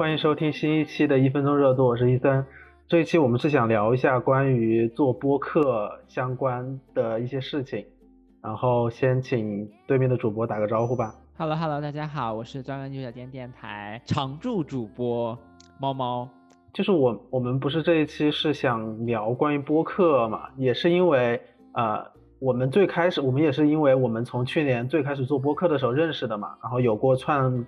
欢迎收听新一期的一分钟热度，我是伊森。这一期我们是想聊一下关于做播客相关的一些事情，然后先请对面的主播打个招呼吧。Hello Hello，大家好，我是专门牛角尖电台常驻主播猫猫。就是我我们不是这一期是想聊关于播客嘛，也是因为呃我们最开始我们也是因为我们从去年最开始做播客的时候认识的嘛，然后有过串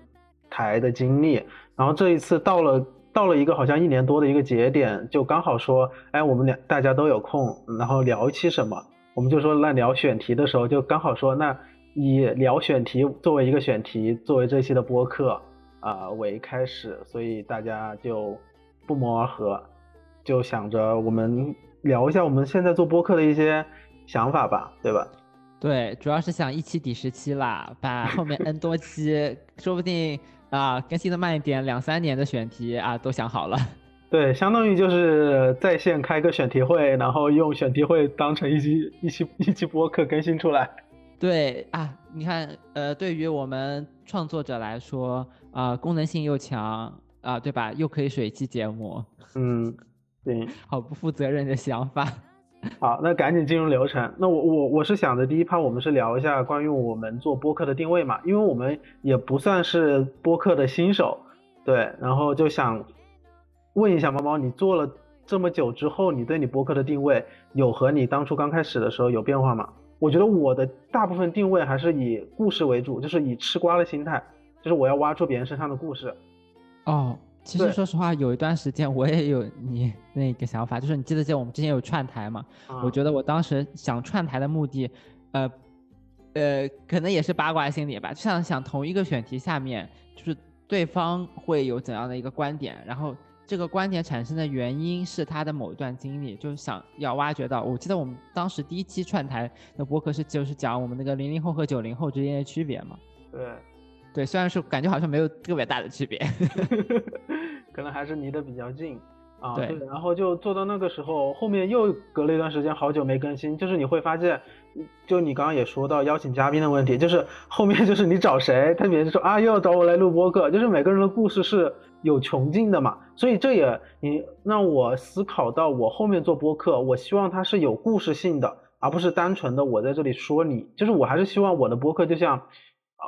台的经历，然后这一次到了。到了一个好像一年多的一个节点，就刚好说，哎，我们俩大家都有空，然后聊一期什么，我们就说那聊选题的时候，就刚好说，那以聊选题作为一个选题，作为这期的播客啊为开始，所以大家就不谋而合，就想着我们聊一下我们现在做播客的一些想法吧，对吧？对，主要是想一期抵十期啦，把后面 N 多期，说不定。啊，更新的慢一点，两三年的选题啊都想好了。对，相当于就是在线开个选题会，然后用选题会当成一期一期一期播客更新出来。对啊，你看，呃，对于我们创作者来说，啊，功能性又强啊，对吧？又可以水期节目。嗯，对，好不负责任的想法。好，那赶紧进入流程。那我我我是想着第一趴我们是聊一下关于我们做播客的定位嘛，因为我们也不算是播客的新手，对，然后就想问一下猫猫，你做了这么久之后，你对你播客的定位有和你当初刚开始的时候有变化吗？我觉得我的大部分定位还是以故事为主，就是以吃瓜的心态，就是我要挖出别人身上的故事。哦。其实说实话，有一段时间我也有你那个想法，就是你记得记得我们之前有串台嘛？我觉得我当时想串台的目的，呃，呃，可能也是八卦心理吧，就像想同一个选题下面，就是对方会有怎样的一个观点，然后这个观点产生的原因是他的某一段经历，就是想要挖掘到。我记得我们当时第一期串台的博客是就是讲我们那个零零后和九零后之间的区别嘛？对。对，虽然是感觉好像没有特别大的区别，可能还是离得比较近啊。对，然后就做到那个时候，后面又隔了一段时间，好久没更新。就是你会发现，就你刚刚也说到邀请嘉宾的问题，就是后面就是你找谁，他别人说啊又要找我来录播客，就是每个人的故事是有穷尽的嘛。所以这也你让我思考到，我后面做播客，我希望它是有故事性的，而不是单纯的我在这里说你。就是我还是希望我的播客就像。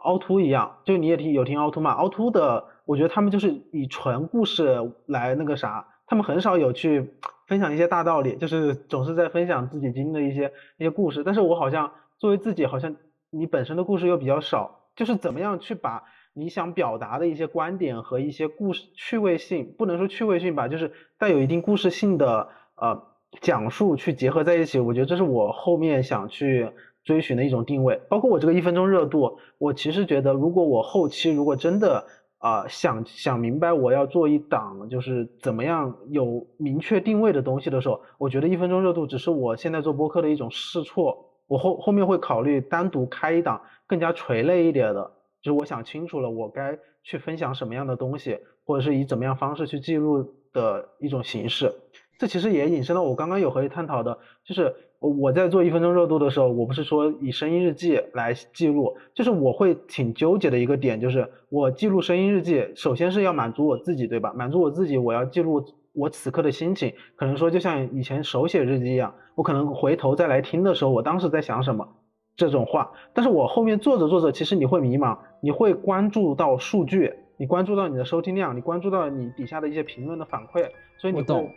凹凸一样，就你也听有听凹凸嘛？凹凸的，我觉得他们就是以纯故事来那个啥，他们很少有去分享一些大道理，就是总是在分享自己经历的一些一些故事。但是我好像作为自己，好像你本身的故事又比较少，就是怎么样去把你想表达的一些观点和一些故事趣味性，不能说趣味性吧，就是带有一定故事性的呃讲述去结合在一起，我觉得这是我后面想去。追寻的一种定位，包括我这个一分钟热度，我其实觉得，如果我后期如果真的啊想想明白我要做一档就是怎么样有明确定位的东西的时候，我觉得一分钟热度只是我现在做播客的一种试错，我后后面会考虑单独开一档更加垂类一点的，就是我想清楚了我该去分享什么样的东西，或者是以怎么样方式去记录的一种形式。这其实也引申了我刚刚有和你探讨的，就是我在做一分钟热度的时候，我不是说以声音日记来记录，就是我会挺纠结的一个点，就是我记录声音日记，首先是要满足我自己，对吧？满足我自己，我要记录我此刻的心情，可能说就像以前手写日记一样，我可能回头再来听的时候，我当时在想什么这种话，但是我后面做着做着，其实你会迷茫，你会关注到数据，你关注到你的收听量，你关注到你底下的一些评论的反馈，所以你会。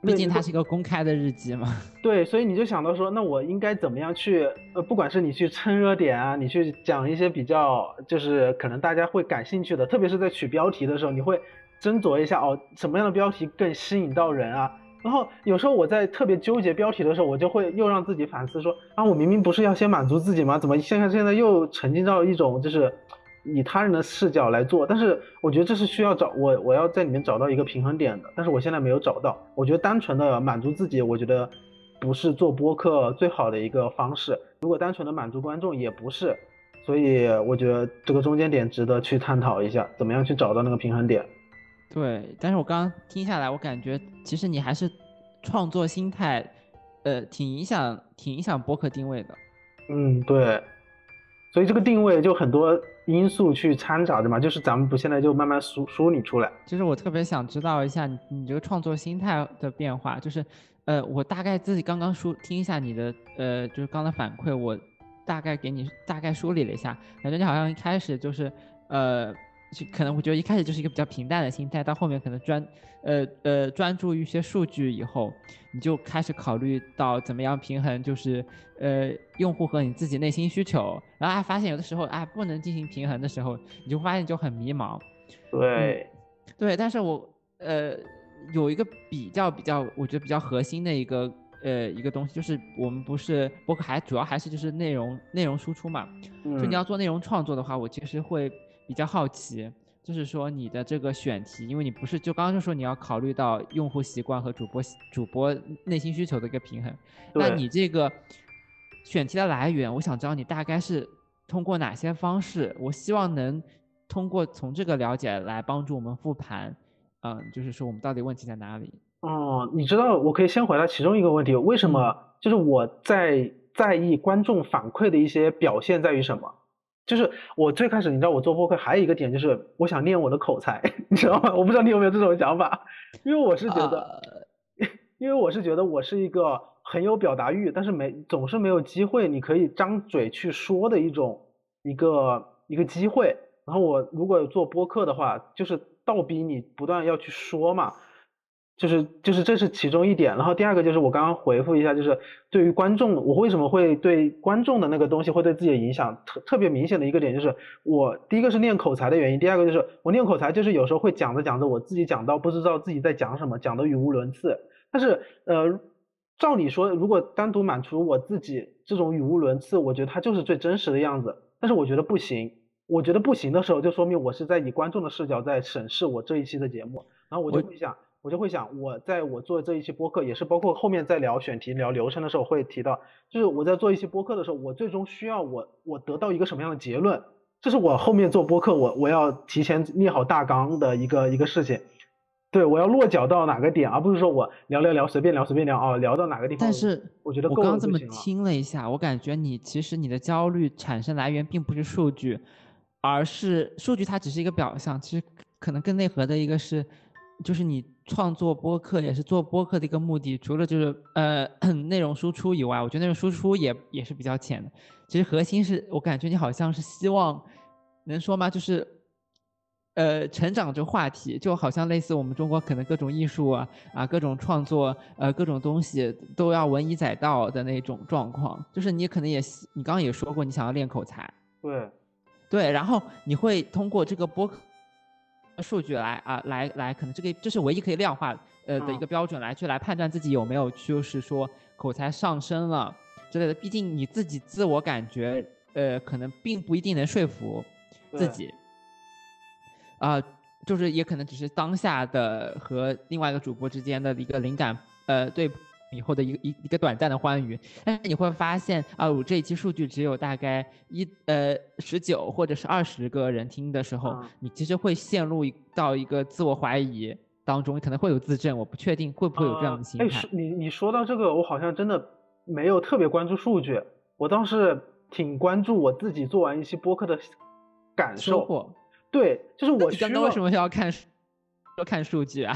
毕竟它是一个公开的日记嘛。对，所以你就想到说，那我应该怎么样去，呃，不管是你去蹭热点啊，你去讲一些比较，就是可能大家会感兴趣的，特别是在取标题的时候，你会斟酌一下哦，什么样的标题更吸引到人啊？然后有时候我在特别纠结标题的时候，我就会又让自己反思说，啊，我明明不是要先满足自己吗？怎么现在现在又沉浸到一种就是。以他人的视角来做，但是我觉得这是需要找我，我要在里面找到一个平衡点的，但是我现在没有找到。我觉得单纯的满足自己，我觉得不是做播客最好的一个方式。如果单纯的满足观众，也不是。所以我觉得这个中间点值得去探讨一下，怎么样去找到那个平衡点。对，但是我刚刚听下来，我感觉其实你还是创作心态，呃，挺影响，挺影响播客定位的。嗯，对。所以这个定位就很多因素去掺杂的嘛，就是咱们不现在就慢慢梳梳理出来。就是我特别想知道一下你你这个创作心态的变化，就是呃，我大概自己刚刚梳听一下你的呃，就是刚才反馈，我大概给你大概梳理了一下，感觉你好像一开始就是呃。就可能我觉得一开始就是一个比较平淡的心态，到后面可能专，呃呃专注于一些数据以后，你就开始考虑到怎么样平衡，就是呃用户和你自己内心需求，然后还发现有的时候哎不能进行平衡的时候，你就发现就很迷茫。对，对，但是我呃有一个比较比较我觉得比较核心的一个呃一个东西，就是我们不是博客还主要还是就是内容内容输出嘛，就你要做内容创作的话，我其实会。比较好奇，就是说你的这个选题，因为你不是就刚刚就说你要考虑到用户习惯和主播主播内心需求的一个平衡，那你这个选题的来源，我想知道你大概是通过哪些方式？我希望能通过从这个了解来帮助我们复盘，嗯，就是说我们到底问题在哪里？哦，你知道，我可以先回答其中一个问题，为什么就是我在在意观众反馈的一些表现在于什么？就是我最开始，你知道我做播客还有一个点，就是我想练我的口才，你知道吗？我不知道你有没有这种想法，因为我是觉得，因为我是觉得我是一个很有表达欲，但是没总是没有机会，你可以张嘴去说的一种一个一个机会。然后我如果做播客的话，就是倒逼你不断要去说嘛。就是就是这是其中一点，然后第二个就是我刚刚回复一下，就是对于观众，我为什么会对观众的那个东西会对自己的影响特特别明显的一个点，就是我第一个是练口才的原因，第二个就是我练口才就是有时候会讲着讲着我自己讲到不知道自己在讲什么，讲的语无伦次。但是呃，照理说如果单独满足我自己这种语无伦次，我觉得它就是最真实的样子。但是我觉得不行，我觉得不行的时候，就说明我是在以观众的视角在审视我这一期的节目，然后我就会想。我就会想，我在我做这一期播客，也是包括后面在聊选题、聊流程的时候会提到，就是我在做一期播客的时候，我最终需要我我得到一个什么样的结论，这是我后面做播客我我要提前列好大纲的一个一个事情。对我要落脚到哪个点，而不是说我聊聊聊随便聊随便聊啊，聊到哪个地方。但是我觉得我刚这么听了一下，我感觉你其实你的焦虑产生来源并不是数据，而是数据它只是一个表象，其实可能更内核的一个是。就是你创作播客也是做播客的一个目的，除了就是呃 内容输出以外，我觉得内容输出也也是比较浅的。其实核心是我感觉你好像是希望能说吗？就是呃成长这话题，就好像类似我们中国可能各种艺术啊啊各种创作呃各种东西都要文以载道的那种状况。就是你可能也你刚刚也说过你想要练口才，对对，然后你会通过这个播客。数据来啊，来来，可能这个这是唯一可以量化呃的一个标准，来去来判断自己有没有就是说口才上升了之类的。毕竟你自己自我感觉呃，可能并不一定能说服自己啊，就是也可能只是当下的和另外一个主播之间的一个灵感呃对。以后的一个一一个短暂的欢愉，但是你会发现啊，我这一期数据只有大概一呃十九或者是二十个人听的时候，你其实会陷入到一个自我怀疑当中，你可能会有自证，我不确定会不会有这样的心态。哎，你你说到这个，我好像真的没有特别关注数据，我倒是挺关注我自己做完一期播客的感受。对，就是我。刚刚为什么要看要看数据啊？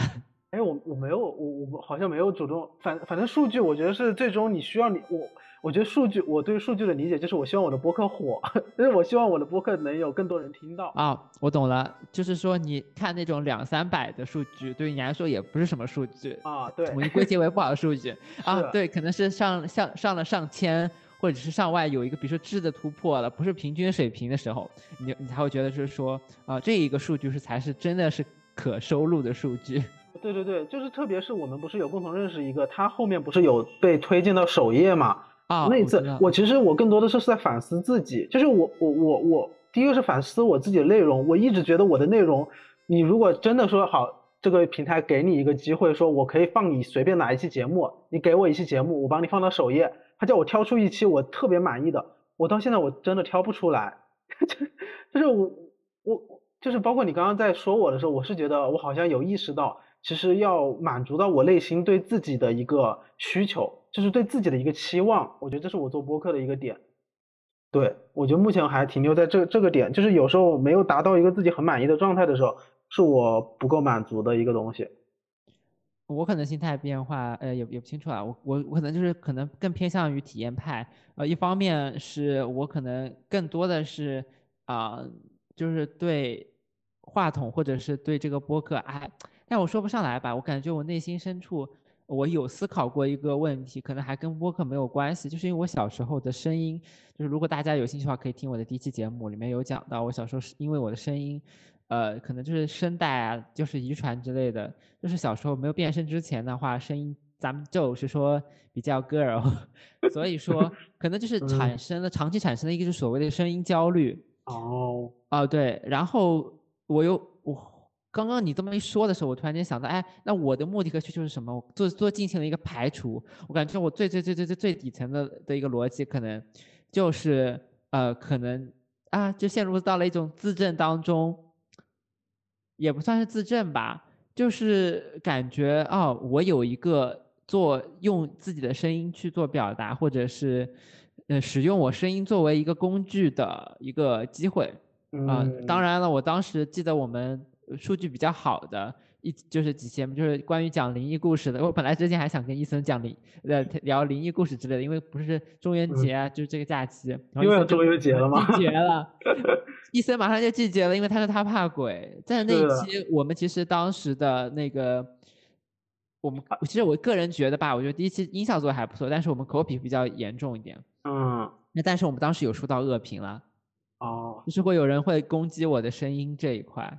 哎，我我没有，我我好像没有主动，反反正数据，我觉得是最终你需要你我，我觉得数据，我对数据的理解就是我希望我的播客火，就是我希望我的播客能有更多人听到啊，我懂了，就是说你看那种两三百的数据，对于你来说也不是什么数据啊，对，统一归结为不好的数据 啊，对，可能是上上上了上千或者是上万有一个比如说质的突破了，不是平均水平的时候，你你才会觉得就是说啊，这一个数据是才是真的是可收录的数据。对对对，就是特别是我们不是有共同认识一个，他后面不是有被推荐到首页嘛？啊，那一次我其实我更多的是是在反思自己，就是我我我我第一个是反思我自己的内容，我一直觉得我的内容，你如果真的说好，这个平台给你一个机会，说我可以放你随便哪一期节目，你给我一期节目，我帮你放到首页，他叫我挑出一期我特别满意的，我到现在我真的挑不出来，就就是我我就是包括你刚刚在说我的时候，我是觉得我好像有意识到。其实要满足到我内心对自己的一个需求，就是对自己的一个期望。我觉得这是我做播客的一个点。对，我觉得目前还停留在这这个点，就是有时候没有达到一个自己很满意的状态的时候，是我不够满足的一个东西。我可能心态变化，呃，也也不清楚啊。我我我可能就是可能更偏向于体验派。呃，一方面是我可能更多的是啊，就是对话筒或者是对这个播客，哎，但我说不上来吧。我感觉我内心深处，我有思考过一个问题，可能还跟播客没有关系，就是因为我小时候的声音，就是如果大家有兴趣的话，可以听我的第一期节目，里面有讲到我小时候是因为我的声音。呃，可能就是声带啊，就是遗传之类的。就是小时候没有变声之前的话，声音咱们就是说比较 girl，所以说 可能就是产生了长期产生的一个就是所谓的声音焦虑。哦，哦对，然后我又我刚刚你这么一说的时候，我突然间想到，哎，那我的目的和需求是什么？我做做进行了一个排除。我感觉我最最最最最最底层的的一个逻辑，可能就是呃，可能啊，就陷入到了一种自证当中。也不算是自证吧，就是感觉哦，我有一个做用自己的声音去做表达，或者是，呃，使用我声音作为一个工具的一个机会。嗯，当然了，我当时记得我们数据比较好的。一就是几期，就是关于讲灵异故事的。我本来之前还想跟伊森讲灵，呃，聊灵异故事之类的，因为不是中元节啊，就是这个假期。因为中元节了吗？季节了，伊森马上就季节了，因为他说他怕鬼。在那一期，我们其实当时的那个，我们其实我个人觉得吧，我觉得第一期音效做的还不错，但是我们口癖比较严重一点。嗯。那但是我们当时有收到恶评了。哦。就是会有人会攻击我的声音这一块。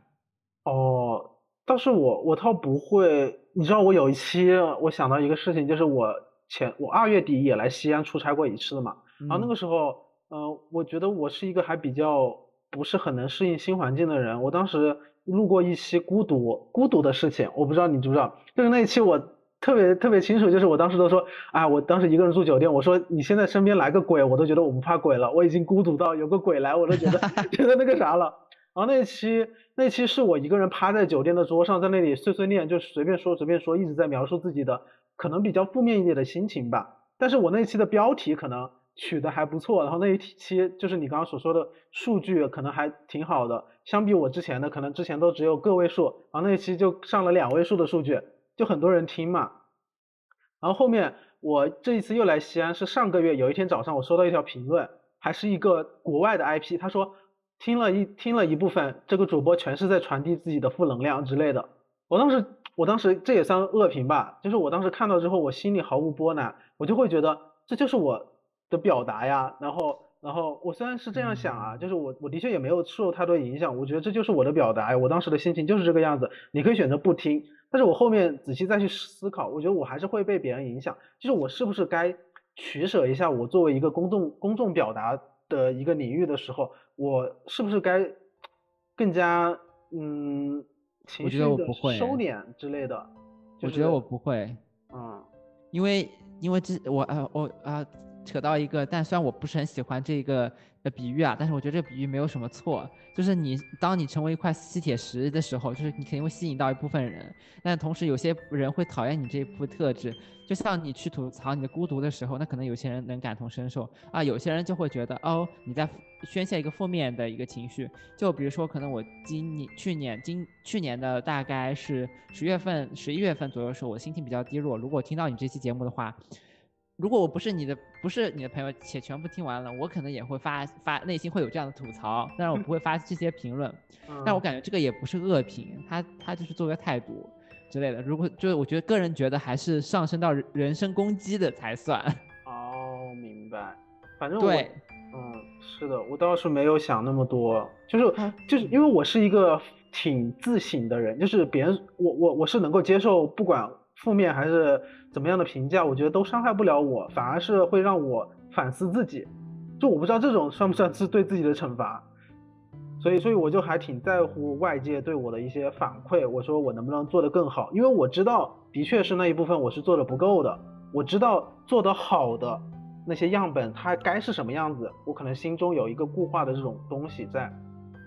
哦。倒是我我倒不会，你知道我有一期我想到一个事情，就是我前我二月底也来西安出差过一次嘛，然后那个时候，呃，我觉得我是一个还比较不是很能适应新环境的人，我当时录过一期孤独孤独的事情，我不知道你知不知道，就是那一期我特别特别清楚，就是我当时都说，啊，我当时一个人住酒店，我说你现在身边来个鬼，我都觉得我不怕鬼了，我已经孤独到有个鬼来我都觉得 觉得那个啥了。然后那期那期是我一个人趴在酒店的桌上，在那里碎碎念，就随便说随便说，一直在描述自己的可能比较负面一点的心情吧。但是我那期的标题可能取的还不错，然后那一期就是你刚刚所说的数据可能还挺好的，相比我之前的可能之前都只有个位数，然后那一期就上了两位数的数据，就很多人听嘛。然后后面我这一次又来西安，是上个月有一天早上我收到一条评论，还是一个国外的 IP，他说。听了一听了一部分，这个主播全是在传递自己的负能量之类的。我当时我当时这也算恶评吧，就是我当时看到之后，我心里毫无波澜，我就会觉得这就是我的表达呀。然后然后我虽然是这样想啊，就是我我的确也没有受太多影响，我觉得这就是我的表达呀。我当时的心情就是这个样子，你可以选择不听，但是我后面仔细再去思考，我觉得我还是会被别人影响，就是我是不是该取舍一下我作为一个公众公众表达的一个领域的时候。我是不是该更加嗯情绪的收敛之类的？我觉得我不会，嗯，因为因为这我啊我啊扯到一个，但虽然我不是很喜欢这个。的比喻啊，但是我觉得这个比喻没有什么错，就是你当你成为一块吸铁石的时候，就是你肯定会吸引到一部分人，但同时有些人会讨厌你这一部分特质，就像你去吐槽你的孤独的时候，那可能有些人能感同身受。啊，有些人就会觉得哦你在宣泄一个负面的一个情绪，就比如说可能我今年去年今去年的大概是十月份十一月份左右的时候，我心情比较低落，如果听到你这期节目的话。如果我不是你的，不是你的朋友，且全部听完了，我可能也会发发，内心会有这样的吐槽，但是我不会发这些评论。但我感觉这个也不是恶评，他他就是做个态度之类的。如果就是我觉得个人觉得还是上升到人身攻击的才算。哦，明白。反正对，嗯，是的，我倒是没有想那么多，就是就是因为我是一个挺自省的人，就是别人我我我是能够接受不管。负面还是怎么样的评价，我觉得都伤害不了我，反而是会让我反思自己。就我不知道这种算不算是对自己的惩罚，所以所以我就还挺在乎外界对我的一些反馈。我说我能不能做得更好，因为我知道的确是那一部分我是做的不够的。我知道做得好的那些样本它该是什么样子，我可能心中有一个固化的这种东西在。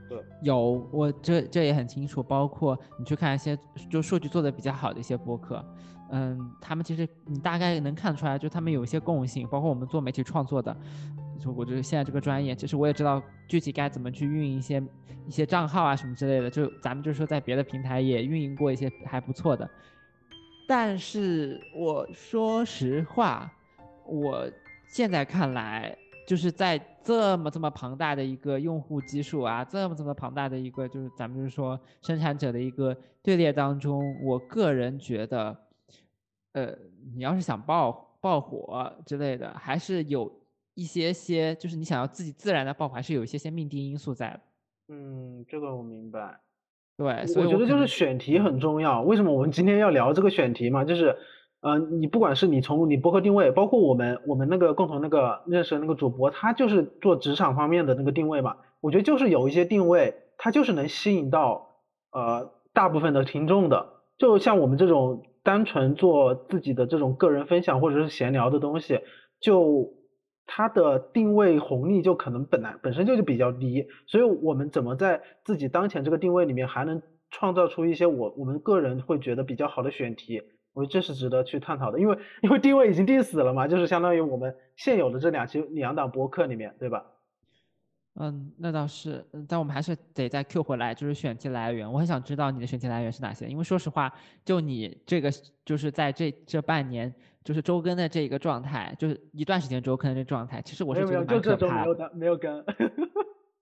对，有我这这也很清楚，包括你去看一些就数据做的比较好的一些播客，嗯，他们其实你大概能看出来，就他们有一些共性，包括我们做媒体创作的，就我这现在这个专业，其实我也知道具体该怎么去运营一些一些账号啊什么之类的。就咱们就是说在别的平台也运营过一些还不错的。但是我说实话，我现在看来，就是在这么这么庞大的一个用户基数啊，这么这么庞大的一个就是咱们就是说生产者的一个队列当中，我个人觉得，呃，你要是想爆爆火之类的，还是有一些些，就是你想要自己自然的爆火，还是有一些些命定因素在的。嗯，这个我明白。对，所以我觉得就是选题很重要。为什么我们今天要聊这个选题嘛？就是，呃，你不管是你从你博客定位，包括我们我们那个共同那个认识的那个主播，他就是做职场方面的那个定位嘛。我觉得就是有一些定位，它就是能吸引到呃大部分的听众的。就像我们这种单纯做自己的这种个人分享或者是闲聊的东西，就。它的定位红利就可能本来本身就是比较低，所以我们怎么在自己当前这个定位里面还能创造出一些我我们个人会觉得比较好的选题，我觉得这是值得去探讨的，因为因为定位已经定死了嘛，就是相当于我们现有的这两期两档博客里面，对吧？嗯，那倒是，但我们还是得再 Q 回来，就是选题来源，我很想知道你的选题来源是哪些，因为说实话，就你这个就是在这这半年。就是周更的这一个状态，就是一段时间周更的这状态，其实我是觉得蛮可怕。没有没有没有更。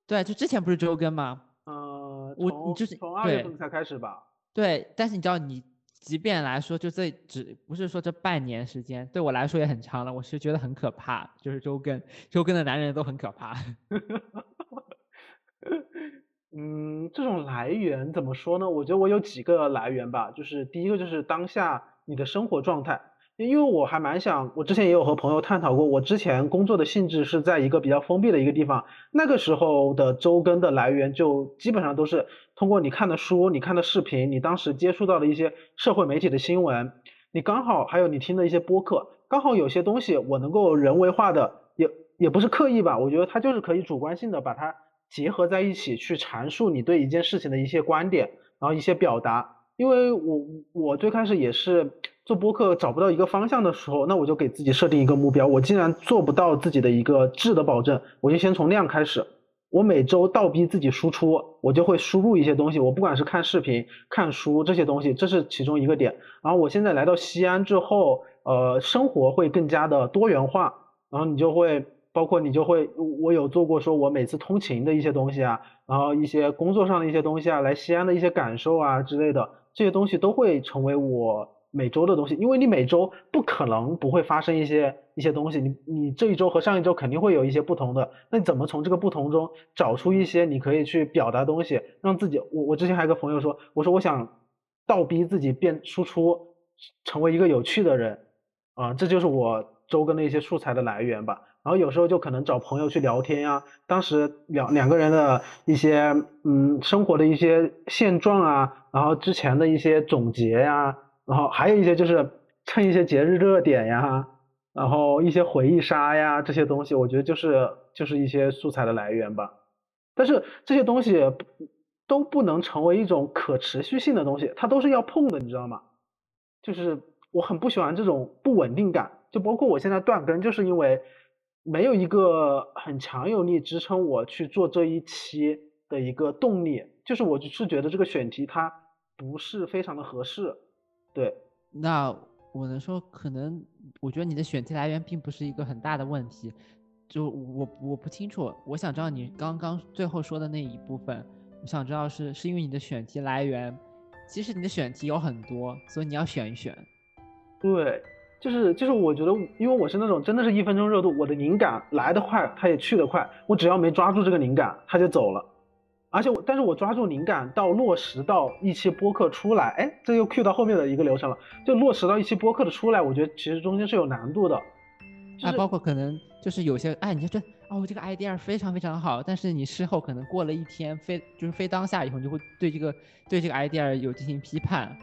对，就之前不是周更吗？呃，我你就是从二月份才开始吧。对，但是你知道，你即便来说，就这只不是说这半年时间，对我来说也很长了。我是觉得很可怕，就是周更，周更的男人都很可怕。嗯，这种来源怎么说呢？我觉得我有几个来源吧，就是第一个就是当下你的生活状态。因为我还蛮想，我之前也有和朋友探讨过，我之前工作的性质是在一个比较封闭的一个地方，那个时候的周更的来源就基本上都是通过你看的书、你看的视频、你当时接触到的一些社会媒体的新闻，你刚好还有你听的一些播客，刚好有些东西我能够人为化的，也也不是刻意吧，我觉得它就是可以主观性的把它结合在一起去阐述你对一件事情的一些观点，然后一些表达，因为我我最开始也是。做播客找不到一个方向的时候，那我就给自己设定一个目标。我既然做不到自己的一个质的保证，我就先从量开始。我每周倒逼自己输出，我就会输入一些东西。我不管是看视频、看书这些东西，这是其中一个点。然后我现在来到西安之后，呃，生活会更加的多元化。然后你就会包括你就会，我有做过说我每次通勤的一些东西啊，然后一些工作上的一些东西啊，来西安的一些感受啊之类的，这些东西都会成为我。每周的东西，因为你每周不可能不会发生一些一些东西，你你这一周和上一周肯定会有一些不同的，那你怎么从这个不同中找出一些你可以去表达东西，让自己，我我之前还有个朋友说，我说我想倒逼自己变输出，成为一个有趣的人，啊，这就是我周更的一些素材的来源吧。然后有时候就可能找朋友去聊天呀，当时两两个人的一些嗯生活的一些现状啊，然后之前的一些总结呀。然后还有一些就是蹭一些节日热点呀，然后一些回忆杀呀这些东西，我觉得就是就是一些素材的来源吧。但是这些东西都不能成为一种可持续性的东西，它都是要碰的，你知道吗？就是我很不喜欢这种不稳定感，就包括我现在断更，就是因为没有一个很强有力支撑我去做这一期的一个动力，就是我是觉得这个选题它不是非常的合适。对，那我能说，可能我觉得你的选题来源并不是一个很大的问题，就我我不清楚，我想知道你刚刚最后说的那一部分，我想知道是是因为你的选题来源，其实你的选题有很多，所以你要选一选。对，就是就是我觉得，因为我是那种真的是一分钟热度，我的灵感来得快，它也去得快，我只要没抓住这个灵感，它就走了。而且我，但是我抓住灵感到落实到一期播客出来，哎，这又 Q 到后面的一个流程了，就落实到一期播客的出来，我觉得其实中间是有难度的。啊，包括可能就是有些，哎，你就这，哦，这个 idea 非常非常好，但是你事后可能过了一天，非就是非当下以后，你就会对这个对这个 idea 有进行批判。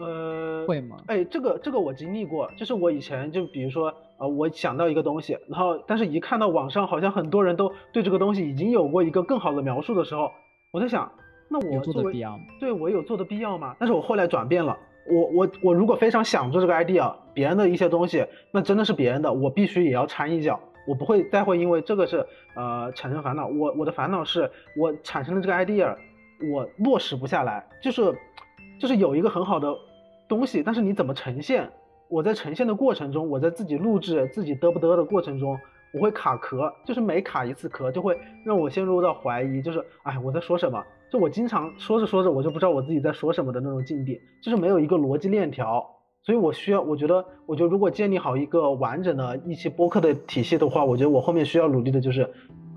呃，会吗？哎，这个这个我经历过，就是我以前就比如说，呃，我想到一个东西，然后但是一看到网上好像很多人都对这个东西已经有过一个更好的描述的时候。我在想，那我作为对我有做的必要吗？但是我后来转变了，我我我如果非常想做这个 idea，别人的一些东西，那真的是别人的，我必须也要掺一脚，我不会再会因为这个是呃产生烦恼。我我的烦恼是我产生了这个 idea，我落实不下来，就是就是有一个很好的东西，但是你怎么呈现？我在呈现的过程中，我在自己录制自己嘚不嘚的过程中，我会卡壳，就是每卡一次壳，就会让我陷入到怀疑，就是哎我在说什么？就我经常说着说着，我就不知道我自己在说什么的那种境地，就是没有一个逻辑链条。所以，我需要，我觉得，我觉得，如果建立好一个完整的一期播客的体系的话，我觉得我后面需要努力的就是，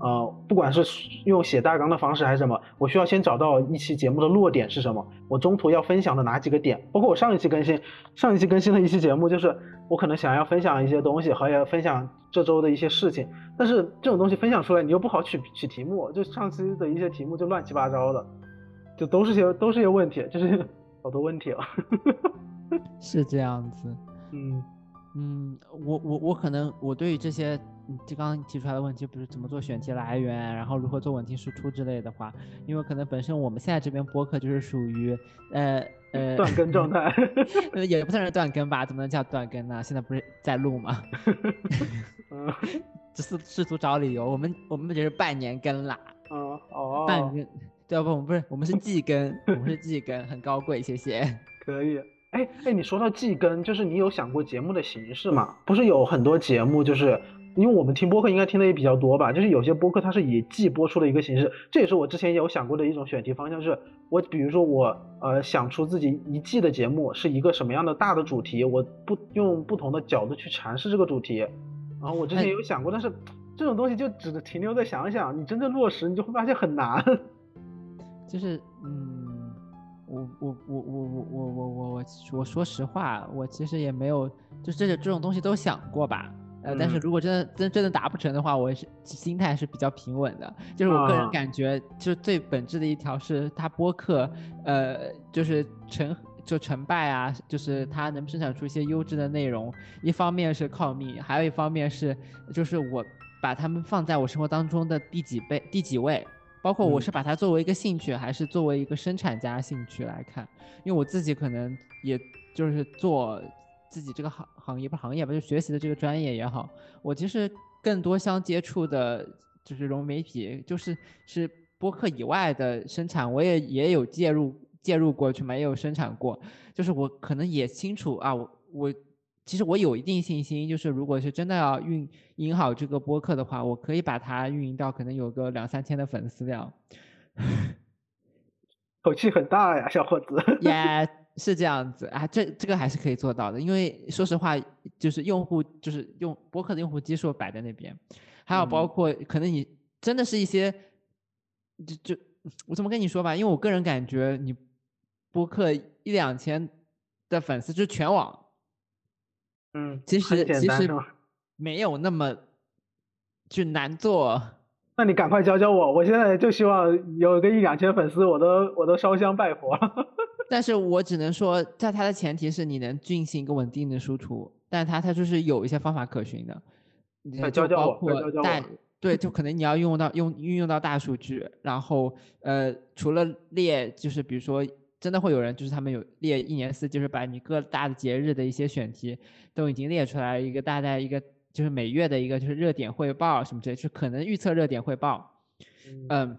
呃，不管是用写大纲的方式还是什么，我需要先找到一期节目的落点是什么，我中途要分享的哪几个点，包括我上一期更新，上一期更新的一期节目，就是我可能想要分享一些东西，和要分享这周的一些事情，但是这种东西分享出来，你又不好取取题目，就上期的一些题目就乱七八糟的，就都是些都是些问题，就是 好多问题啊。是这样子，嗯嗯，我我我可能我对于这些就刚刚提出来的问题，不是怎么做选题来源，然后如何做稳定输出之类的话，因为可能本身我们现在这边播客就是属于呃呃断更状态，也不算是断更吧，怎么能叫断更呢？现在不是在录吗？只是试图找理由，我们我们就是半年更啦，嗯哦，半更，对不？我们不是我们是季更，我们是季更，很高贵，谢谢，可以。哎哎，你说到季更，就是你有想过节目的形式吗？不是有很多节目，就是因为我们听播客应该听的也比较多吧，就是有些播客它是以季播出的一个形式，这也是我之前有想过的一种选题方向，是我比如说我呃想出自己一季的节目是一个什么样的大的主题，我不用不同的角度去阐释这个主题，然后我之前有想过，但是这种东西就只停留在想想，你真正落实，你就会发现很难。就是嗯。我我我我我我我我我说实话，我其实也没有，就这些这种东西都想过吧，呃，但是如果真的真真的达不成的话，我是心态是比较平稳的，就是我个人感觉，就最本质的一条是它播客，呃，就是成就成败啊，就是它能生产出一些优质的内容，一方面是靠命，还有一方面是就是我把他们放在我生活当中的第几倍第几位。包括我是把它作为一个兴趣，还是作为一个生产家兴趣来看？因为我自己可能也就是做自己这个行行业不行业吧，就学习的这个专业也好，我其实更多相接触的就是融媒体，就是是播客以外的生产，我也也有介入介入过去嘛，也有生产过，就是我可能也清楚啊，我我。其实我有一定信心，就是如果是真的要运营好这个播客的话，我可以把它运营到可能有个两三千的粉丝量。口气很大呀，小伙子。也是这样子啊，这这个还是可以做到的，因为说实话，就是用户就是用播客的用户基数摆在那边，还有包括可能你真的是一些，就就我怎么跟你说吧，因为我个人感觉你播客一两千的粉丝就全网。嗯，其实其实没有那么就难做。那你赶快教教我，我现在就希望有个一两千粉丝，我都我都烧香拜佛了。但是我只能说，在它的前提是你能进行一个稳定的输出，但它它就是有一些方法可循的。教教我，大对，就 可能你要用到用运用到大数据，然后呃，除了列，就是比如说。真的会有人，就是他们有列一年四季，就是把你各大的节日的一些选题都已经列出来，一个大概一个就是每月的一个就是热点汇报什么之类，就可能预测热点汇报，嗯，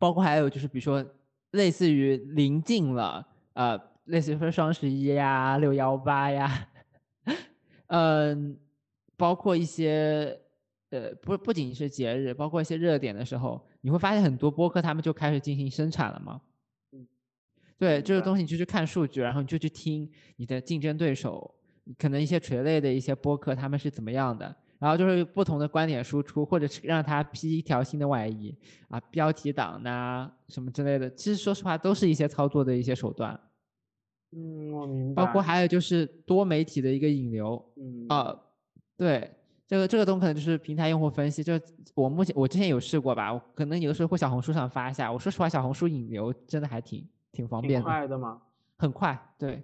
包括还有就是比如说类似于临近了，呃，类似于说双十一呀、六幺八呀，嗯，包括一些呃不不仅是节日，包括一些热点的时候，你会发现很多播客他们就开始进行生产了嘛。对这个东西，你就去看数据，然后你就去听你的竞争对手，可能一些垂类的一些播客他们是怎么样的，然后就是不同的观点输出，或者是让他披一条新的外衣啊，标题党呐什么之类的。其实说实话，都是一些操作的一些手段。嗯，我明白。包括还有就是多媒体的一个引流。嗯。啊，对，这个这个东可能就是平台用户分析。就我目前我之前有试过吧，我可能有的时候会小红书上发一下。我说实话，小红书引流真的还挺。挺方便的，快的吗？很快，对，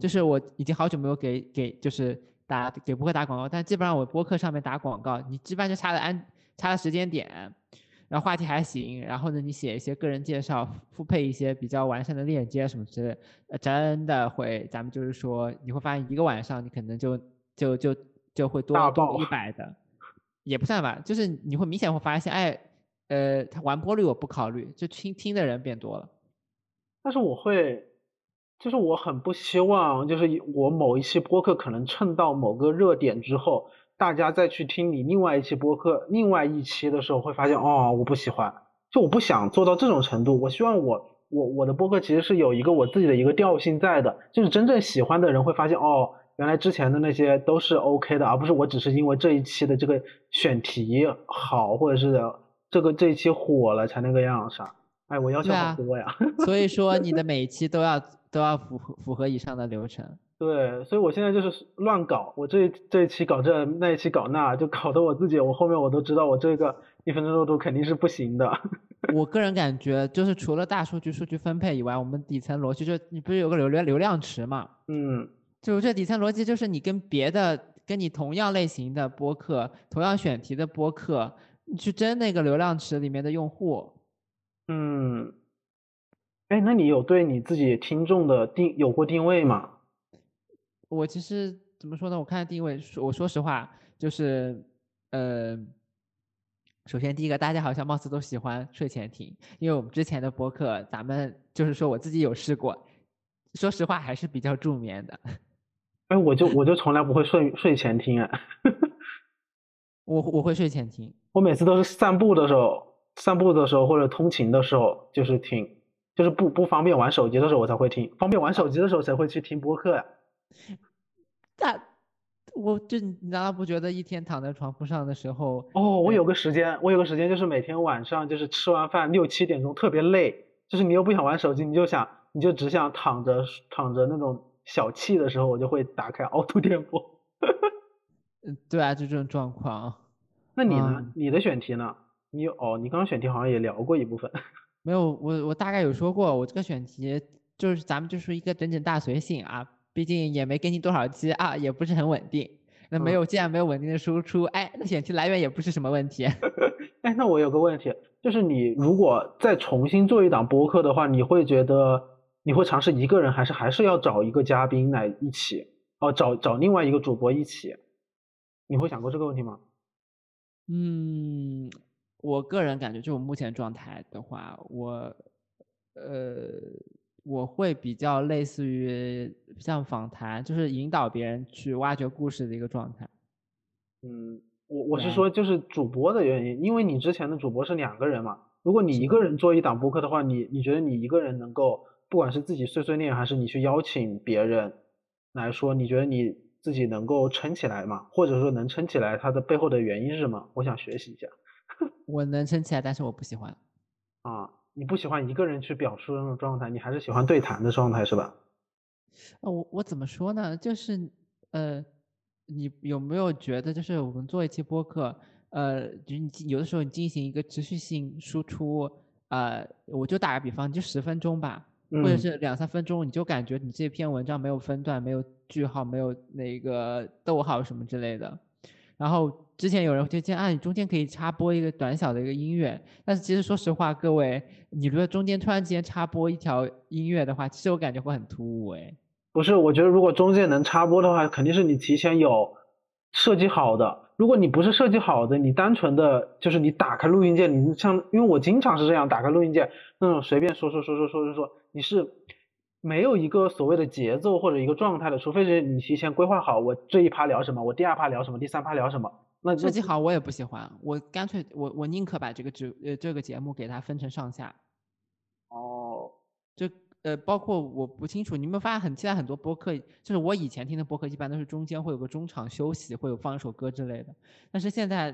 就是我已经好久没有给给就是打给播客打广告，但基本上我播客上面打广告，你基本上就差了安差的时间点，然后话题还行，然后呢你写一些个人介绍，复配一些比较完善的链接什么之类，呃，真的会，咱们就是说你会发现一个晚上你可能就就就就会多多一百的，也不算吧，就是你会明显会发现，哎，呃，他完播率我不考虑，就听听的人变多了。但是我会，就是我很不希望，就是我某一期播客可能蹭到某个热点之后，大家再去听你另外一期播客，另外一期的时候会发现，哦，我不喜欢，就我不想做到这种程度。我希望我我我的播客其实是有一个我自己的一个调性在的，就是真正喜欢的人会发现，哦。原来之前的那些都是 OK 的，而不是我只是因为这一期的这个选题好，或者是这个这一期火了才那个样子。哎，我要求好多呀。所以说你的 每一期都要都要符合符合以上的流程。对，所以我现在就是乱搞，我这这一期搞这，那一期搞那，就搞得我自己，我后面我都知道我这个一分钟热度肯定是不行的。我个人感觉就是除了大数据数据分配以外，我们底层逻辑就你不是有个流量流量池嘛？嗯。就这底层逻辑，就是你跟别的跟你同样类型的播客、同样选题的播客，你去争那个流量池里面的用户。嗯，哎，那你有对你自己听众的定有过定位吗？我其实怎么说呢？我看定位，我说实话，就是呃，首先第一个，大家好像貌似都喜欢睡前听，因为我们之前的播客，咱们就是说我自己有试过，说实话还是比较助眠的。哎，我就我就从来不会睡睡前听啊，我我会睡前听，我每次都是散步的时候，散步的时候或者通勤的时候就是听，就是不不方便玩手机的时候我才会听，方便玩手机的时候才会去听播客呀。但我就你难道不觉得一天躺在床铺上的时候？哦，我有个时间，我有个时间就是每天晚上就是吃完饭六七点钟特别累，就是你又不想玩手机，你就想你就只想躺着躺着那种。小憩的时候，我就会打开凹凸电波。嗯，对啊，就这种状况。那你呢？你的选题呢？你哦，你刚刚选题好像也聊过一部分。没有，我我大概有说过，我这个选题就是咱们就是一个整整大随性啊，毕竟也没更新多少期啊，也不是很稳定。那没有，既然没有稳定的输出，哎，那选题来源也不是什么问题。哎，那我有个问题，就是你如果再重新做一档播客的话，你会觉得？你会尝试一个人，还是还是要找一个嘉宾来一起？哦，找找另外一个主播一起？你会想过这个问题吗？嗯，我个人感觉，就我目前状态的话，我呃，我会比较类似于像访谈，就是引导别人去挖掘故事的一个状态。嗯，我我是说，就是主播的原因，因为你之前的主播是两个人嘛。如果你一个人做一档播客的话，你你觉得你一个人能够？不管是自己碎碎念，还是你去邀请别人来说，你觉得你自己能够撑起来吗？或者说能撑起来，它的背后的原因是什么？我想学习一下。我能撑起来，但是我不喜欢。啊，你不喜欢一个人去表述那种状态，你还是喜欢对谈的状态是吧？呃，我我怎么说呢？就是呃，你有没有觉得，就是我们做一期播客，呃，就你有的时候你进行一个持续性输出，呃，我就打个比方，就十分钟吧。或者是两三分钟，你就感觉你这篇文章没有分段、没有句号、没有那个逗号什么之类的。然后之前有人就建议，啊，你中间可以插播一个短小的一个音乐。但是其实说实话，各位，你如果中间突然之间插播一条音乐的话，其实我感觉会很突兀哎。不是，我觉得如果中间能插播的话，肯定是你提前有设计好的。如果你不是设计好的，你单纯的就是你打开录音键，你像因为我经常是这样打开录音键，那种随便说说说说说说说，你是没有一个所谓的节奏或者一个状态的，除非是你提前规划好我这一趴聊什么，我第二趴聊什么，第三趴聊什么。那设计好我也不喜欢，我干脆我我宁可把这个节呃这个节目给它分成上下。哦，就。呃，包括我不清楚，你有没有发现很现在很多播客，就是我以前听的播客，一般都是中间会有个中场休息，会有放一首歌之类的。但是现在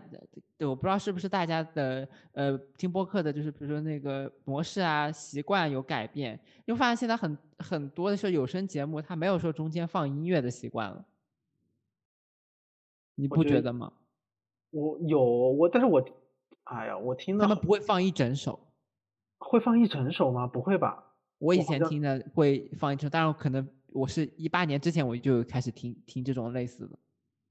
对，我不知道是不是大家的呃听播客的，就是比如说那个模式啊习惯有改变，因为发现现在很很多的时候有声节目它没有说中间放音乐的习惯了，你不觉得吗？我有我，但是我，哎呀，我听他们不会放一整首，会放一整首吗？不会吧。我以前听的会放一首，当然可能我是一八年之前我就开始听听这种类似的。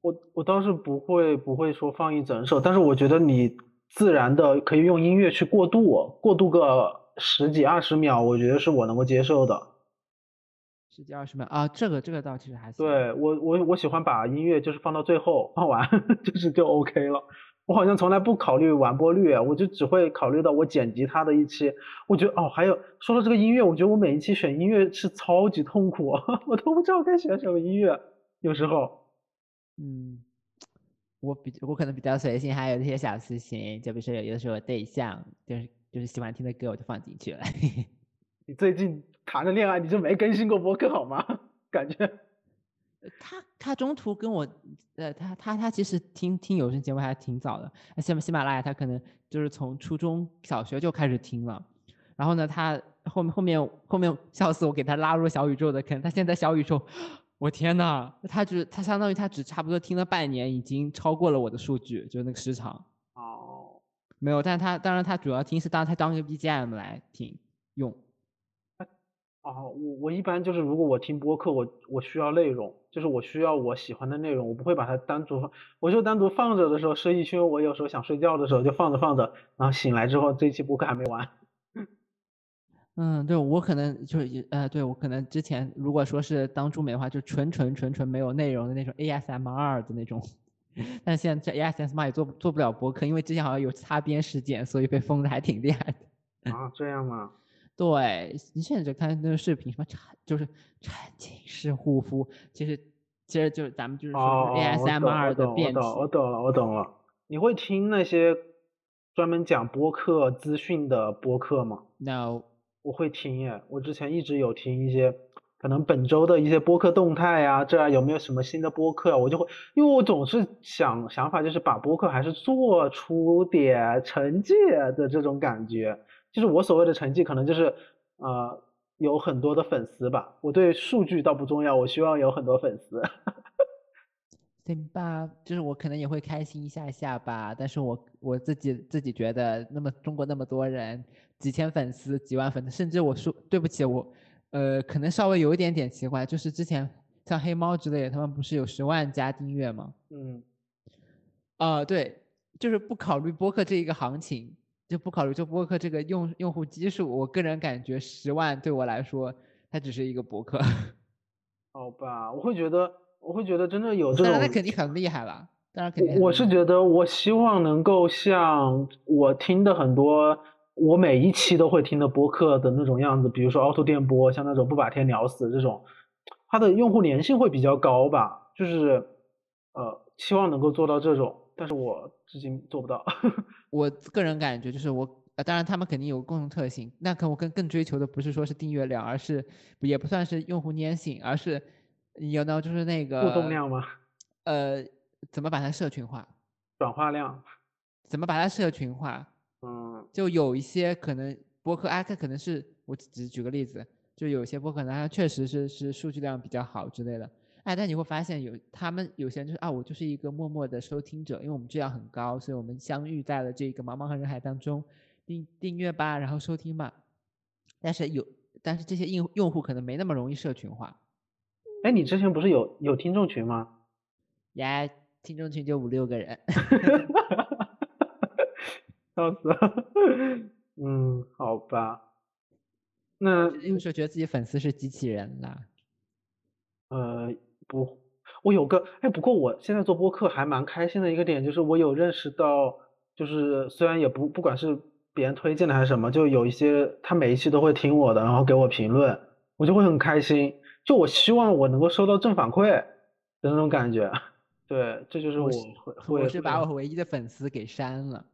我我倒是不会不会说放一整首，但是我觉得你自然的可以用音乐去过渡，过渡个十几二十秒，我觉得是我能够接受的。十几二十秒啊，这个这个倒其实还行对我我我喜欢把音乐就是放到最后放完，就是就 OK 了。我好像从来不考虑完播率，我就只会考虑到我剪辑它的一期。我觉得哦，还有说到这个音乐，我觉得我每一期选音乐是超级痛苦，我都不知道该选什么音乐。有时候，嗯，我比我可能比较随性，还有一些小私心，就比如说有的时候对象就是就是喜欢听的歌，我就放进去了。你最近谈了恋爱，你就没更新过博客好吗？感觉。他他中途跟我，呃，他他他其实听听有声节目还挺早的，喜喜马拉雅他可能就是从初中小学就开始听了，然后呢，他后面后面后面笑死我，给他拉入小宇宙的坑，他现在小宇宙，我天呐，他只他相当于他只差不多听了半年，已经超过了我的数据，就是那个时长。哦，没有，但是他当然他主要听是当他当一个 BGM 来听用。哦，我我一般就是如果我听播客，我我需要内容，就是我需要我喜欢的内容，我不会把它单独放，我就单独放着的时候设一圈，我有时候想睡觉的时候就放着放着，然后醒来之后这一期播客还没完。嗯，对我可能就是呃，对我可能之前如果说是当助美的话，就纯纯纯纯没有内容的那种 ASMR 的那种，但现在这 ASMR 也做做不了播客，因为之前好像有擦边事件，所以被封的还挺厉害的。啊，这样吗？对你现在就看那个视频，什么沉就是沉浸式护肤，其实其实就是咱们就是说 ASMR 的变体。我懂了，我懂了。你会听那些专门讲播客资讯的播客吗？No，我会听耶。我之前一直有听一些，可能本周的一些播客动态呀，这有没有什么新的播客？我就会，因为我总是想想法就是把播客还是做出点成绩的这种感觉。就是我所谓的成绩，可能就是呃有很多的粉丝吧。我对数据倒不重要，我希望有很多粉丝。行吧，就是我可能也会开心一下下吧。但是我我自己自己觉得，那么中国那么多人，几千粉丝、几万粉丝，甚至我说对不起，我呃可能稍微有一点点奇怪，就是之前像黑猫之类的，他们不是有十万加订阅吗？嗯。啊，对，就是不考虑播客这一个行情。就不考虑做播客这个用用户基数，我个人感觉十万对我来说，它只是一个博客。好吧，我会觉得，我会觉得真的有这种，那肯定很厉害了。当然肯定。我是觉得，我希望能够像我听的很多，我每一期都会听的播客的那种样子，比如说凹凸电波，像那种不把天聊死这种，它的用户粘性会比较高吧。就是，呃，希望能够做到这种。但是我至今做不到。我个人感觉就是我，呃，当然他们肯定有共同特性。那可我更更追求的不是说是订阅量，而是也不算是用户粘性，而是有呢就是那个互动量吗？呃，怎么把它社群化？转化量？怎么把它社群化？嗯，就有一些可能博客，哎，它可能是我只举个例子，就有些博客呢，它确实是是数据量比较好之类的。哎，但你会发现有他们有些人就是啊，我就是一个默默的收听者，因为我们质量很高，所以我们相遇在了这个茫茫人海当中，订订阅吧，然后收听吧。但是有，但是这些用用户可能没那么容易社群化。哎，你之前不是有有听众群吗？呀，听众群就五六个人。笑死了。嗯，好吧。那有时候觉得自己粉丝是机器人啦。呃，不，我有个，哎，不过我现在做播客还蛮开心的一个点，就是我有认识到，就是虽然也不不管是别人推荐的还是什么，就有一些他每一期都会听我的，然后给我评论，我就会很开心。就我希望我能够收到正反馈的那种感觉。对，这就是我会。我是把我唯一的粉丝给删了。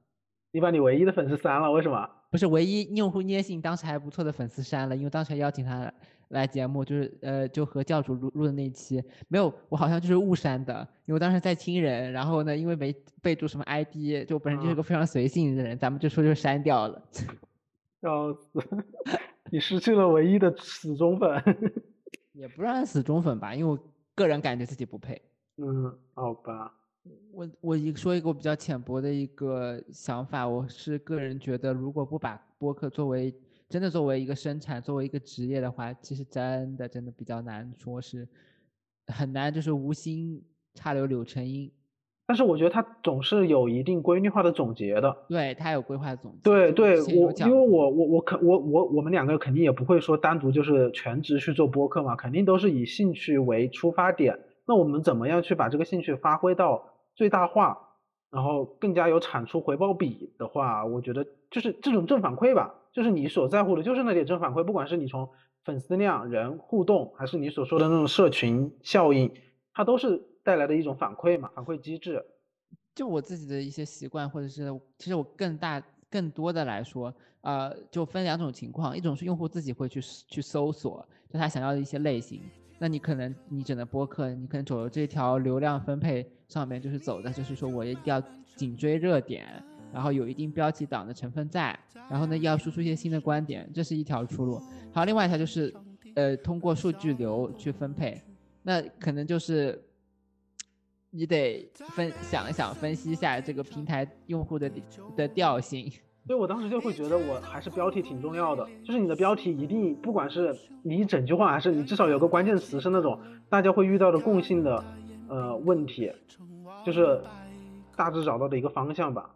你把你唯一的粉丝删了，为什么？不是唯一用户粘性当时还不错的粉丝删了，因为当时还邀请他。来节目就是呃，就和教主录录的那一期没有，我好像就是误删的，因为我当时在亲人，然后呢，因为没备注什么 ID，就本身就是个非常随性的人，咱们就说就删掉了。笑死，你失去了唯一的死忠粉。也不算死忠粉吧，因为我个人感觉自己不配。嗯，好吧。我我一说一个我比较浅薄的一个想法，我是个人觉得，如果不把播客作为真的作为一个生产，作为一个职业的话，其实真的真的比较难说是很难，就是无心插柳柳成荫。但是我觉得他总是有一定规律化的总结的。对他有规划总结。对对，我因为我我我肯我我我们两个肯定也不会说单独就是全职去做播客嘛，肯定都是以兴趣为出发点。那我们怎么样去把这个兴趣发挥到最大化？然后更加有产出回报比的话，我觉得就是这种正反馈吧，就是你所在乎的就是那点正反馈，不管是你从粉丝量、人互动，还是你所说的那种社群效应，它都是带来的一种反馈嘛，反馈机制。就我自己的一些习惯，或者是其实我更大、更多的来说，呃，就分两种情况，一种是用户自己会去去搜索，就他想要的一些类型。那你可能你整个播客，你可能走的这条流量分配上面就是走的，就是说我一定要紧追热点，然后有一定标题党的成分在，然后呢要输出一些新的观点，这是一条出路。还有另外一条就是，呃，通过数据流去分配，那可能就是你得分想一想，分析一下这个平台用户的的调性。所以我当时就会觉得，我还是标题挺重要的。就是你的标题一定，不管是你一整句话，还是你至少有个关键词是那种大家会遇到的共性的呃问题，就是大致找到的一个方向吧。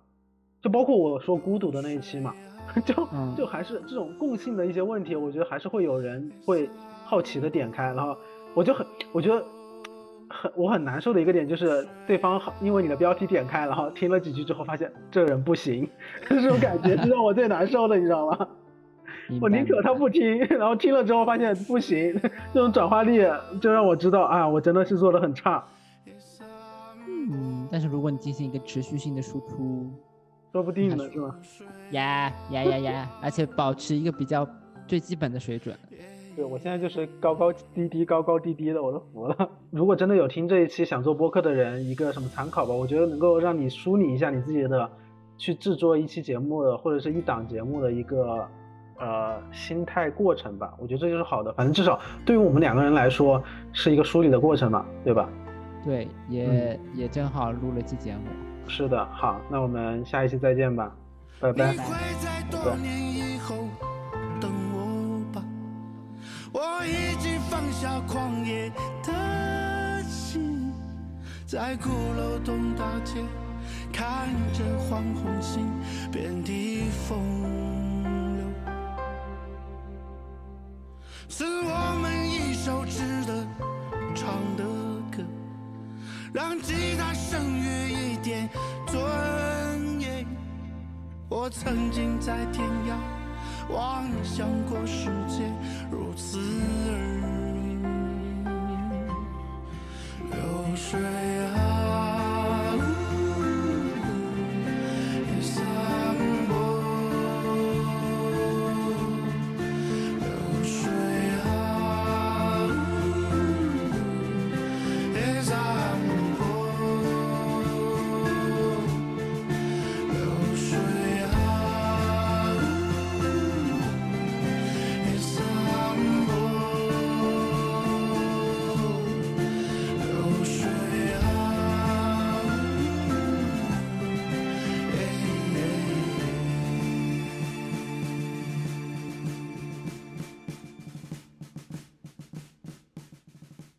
就包括我说孤独的那一期嘛，就就还是这种共性的一些问题，我觉得还是会有人会好奇的点开，然后我就很我觉得。很我很难受的一个点就是对方因为你的标题点开，然后听了几句之后发现这人不行，这种感觉是让我最难受的，你知道吗？我宁可他不听，然后听了之后发现不行，这种转化率就让我知道啊，我真的是做的很差。嗯，但是如果你进行一个持续性的输出，说不定呢，是吧？呀呀呀呀！而且保持一个比较最基本的水准。对，我现在就是高高低低，高高低低的，我都服了。如果真的有听这一期想做播客的人，一个什么参考吧？我觉得能够让你梳理一下你自己的去制作一期节目的或者是一档节目的一个呃心态过程吧。我觉得这就是好的，反正至少对于我们两个人来说是一个梳理的过程嘛，对吧？对，也也正好录了期节目。是的，好，那我们下一期再见吧，拜拜。拜拜。我放下狂野的心，在鼓楼东大街看着黄红星遍地风流，是我们一首值得唱的歌，让吉他声乐一点尊严。我曾经在天涯。妄想过世界如此而